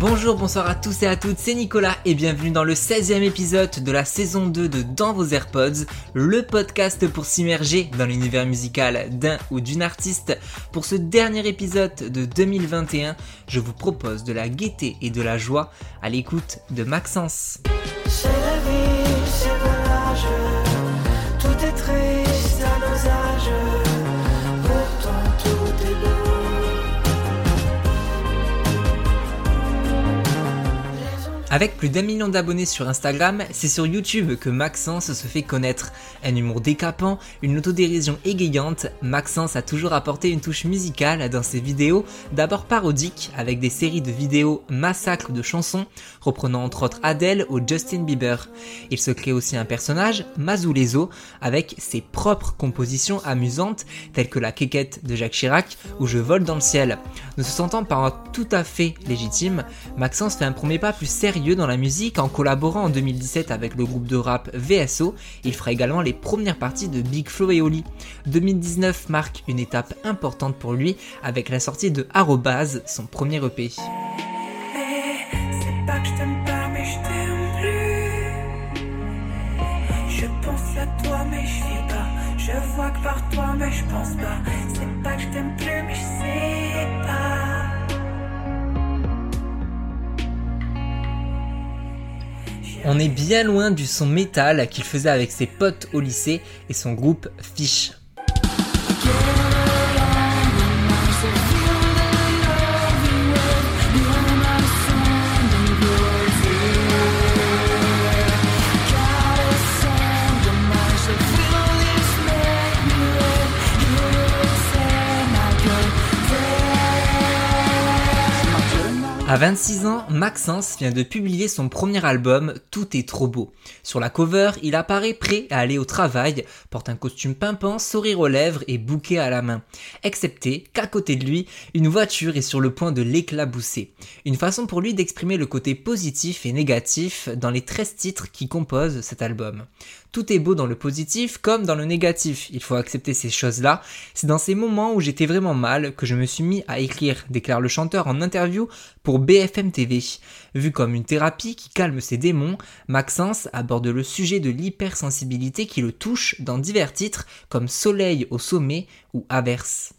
Bonjour, bonsoir à tous et à toutes, c'est Nicolas et bienvenue dans le 16e épisode de la saison 2 de Dans vos AirPods, le podcast pour s'immerger dans l'univers musical d'un ou d'une artiste. Pour ce dernier épisode de 2021, je vous propose de la gaieté et de la joie à l'écoute de Maxence. Avec plus d'un million d'abonnés sur Instagram, c'est sur YouTube que Maxence se fait connaître. Un humour décapant, une autodérision égayante, Maxence a toujours apporté une touche musicale dans ses vidéos, d'abord parodiques avec des séries de vidéos massacres de chansons, reprenant entre autres Adele ou Justin Bieber. Il se crée aussi un personnage, Mazulezo, avec ses propres compositions amusantes, telles que la quéquette de Jacques Chirac ou Je vole dans le ciel. Ne se sentant pas tout à fait légitime, Maxence fait un premier pas plus sérieux dans la musique en collaborant en 2017 avec le groupe de rap VSO. Il fera également les premières parties de Big Flo et Oli. 2019 marque une étape importante pour lui avec la sortie de Arrobase, son premier EP. On est bien loin du son métal qu'il faisait avec ses potes au lycée et son groupe Fish. À 26 ans, Maxence vient de publier son premier album Tout est trop beau. Sur la cover, il apparaît prêt à aller au travail, porte un costume pimpant, sourire aux lèvres et bouquet à la main. Excepté qu'à côté de lui, une voiture est sur le point de l'éclabousser. Une façon pour lui d'exprimer le côté positif et négatif dans les 13 titres qui composent cet album. Tout est beau dans le positif comme dans le négatif, il faut accepter ces choses-là. C'est dans ces moments où j'étais vraiment mal que je me suis mis à écrire, déclare le chanteur en interview pour BFM TV. Vu comme une thérapie qui calme ses démons, Maxence aborde le sujet de l'hypersensibilité qui le touche dans divers titres comme Soleil au sommet ou Averse.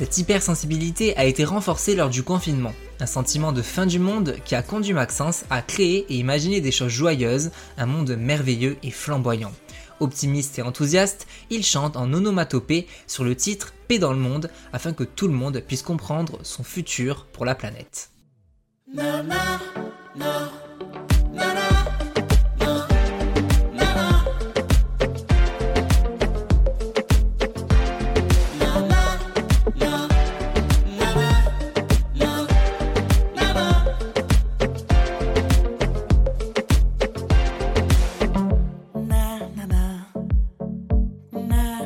Cette hypersensibilité a été renforcée lors du confinement, un sentiment de fin du monde qui a conduit Maxence à créer et imaginer des choses joyeuses, un monde merveilleux et flamboyant. Optimiste et enthousiaste, il chante en onomatopée sur le titre Paix dans le monde afin que tout le monde puisse comprendre son futur pour la planète.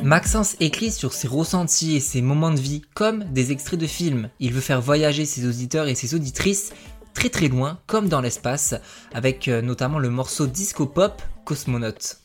Maxence écrit sur ses ressentis et ses moments de vie comme des extraits de films. Il veut faire voyager ses auditeurs et ses auditrices très très loin, comme dans l'espace, avec euh, notamment le morceau disco pop Cosmonaute.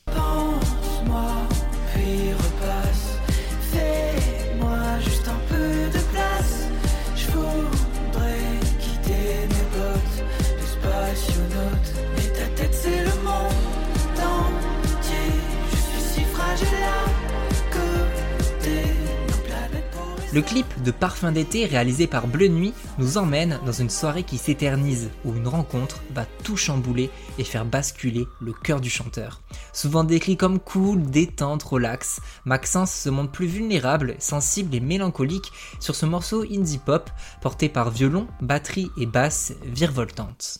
Le clip de Parfum d'été réalisé par Bleu Nuit nous emmène dans une soirée qui s'éternise, où une rencontre va tout chambouler et faire basculer le cœur du chanteur. Souvent décrit comme cool, détente, relax, Maxence se montre plus vulnérable, sensible et mélancolique sur ce morceau indie pop porté par violon, batterie et basse virevoltante.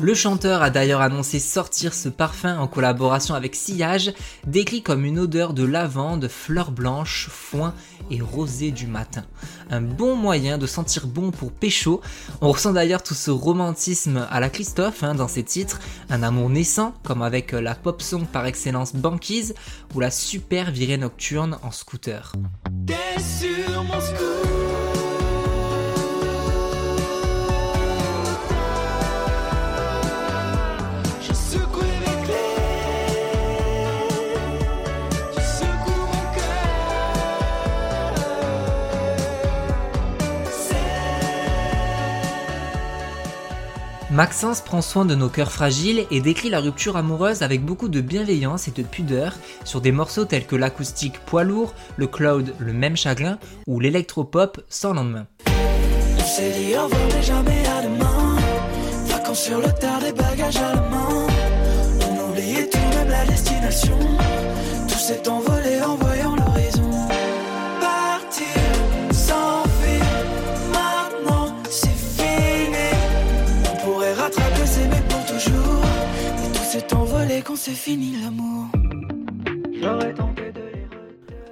Le chanteur a d'ailleurs annoncé sortir ce parfum en collaboration avec Sillage, décrit comme une odeur de lavande, fleurs blanches, foin et rosée du matin. Un bon moyen de sentir bon pour pécho. On ressent d'ailleurs tout ce romantisme à la Christophe hein, dans ses titres, un amour naissant comme avec la pop song par excellence Banquise ou la super virée nocturne en scooter. Maxence prend soin de nos cœurs fragiles et décrit la rupture amoureuse avec beaucoup de bienveillance et de pudeur sur des morceaux tels que l'acoustique Poids lourd, le cloud Le même chagrin ou l'électropop Sans lendemain.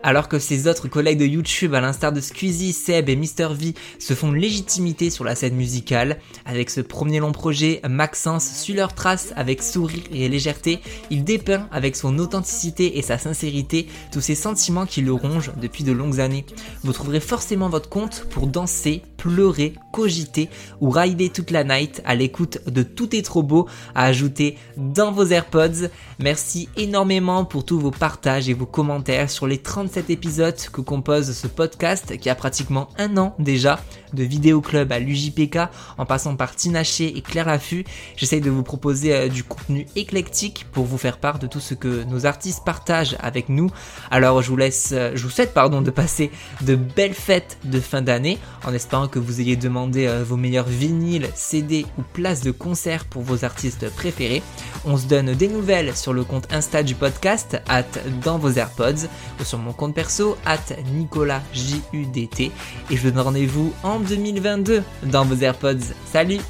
Alors que ses autres collègues de YouTube, à l'instar de Squeezie, Seb et Mr V, se font légitimité sur la scène musicale, avec ce premier long projet, Maxence suit leur trace avec sourire et légèreté, il dépeint avec son authenticité et sa sincérité tous ces sentiments qui le rongent depuis de longues années. Vous trouverez forcément votre compte pour danser, pleurer, cogiter ou rider toute la night à l'écoute de Tout est trop beau à ajouter dans vos AirPods. Merci énormément pour tous vos partages et vos commentaires sur les 37 épisodes que compose ce podcast qui a pratiquement un an déjà de Vidéo Club à l'UJPK en passant par Tinaché et Claire Laffut. J'essaye de vous proposer euh, du contenu éclectique pour vous faire part de tout ce que nos artistes partagent avec nous. Alors je vous laisse, euh, je vous souhaite pardon de passer de belles fêtes de fin d'année en espérant que vous ayez demandé euh, vos meilleurs vinyles, CD ou places de concert pour vos artistes préférés. On se donne des nouvelles sur le compte Insta du podcast, at dans vos AirPods, ou sur mon compte perso, at Nicolas JUDT. Et je vous donne rendez-vous en 2022 dans vos AirPods. Salut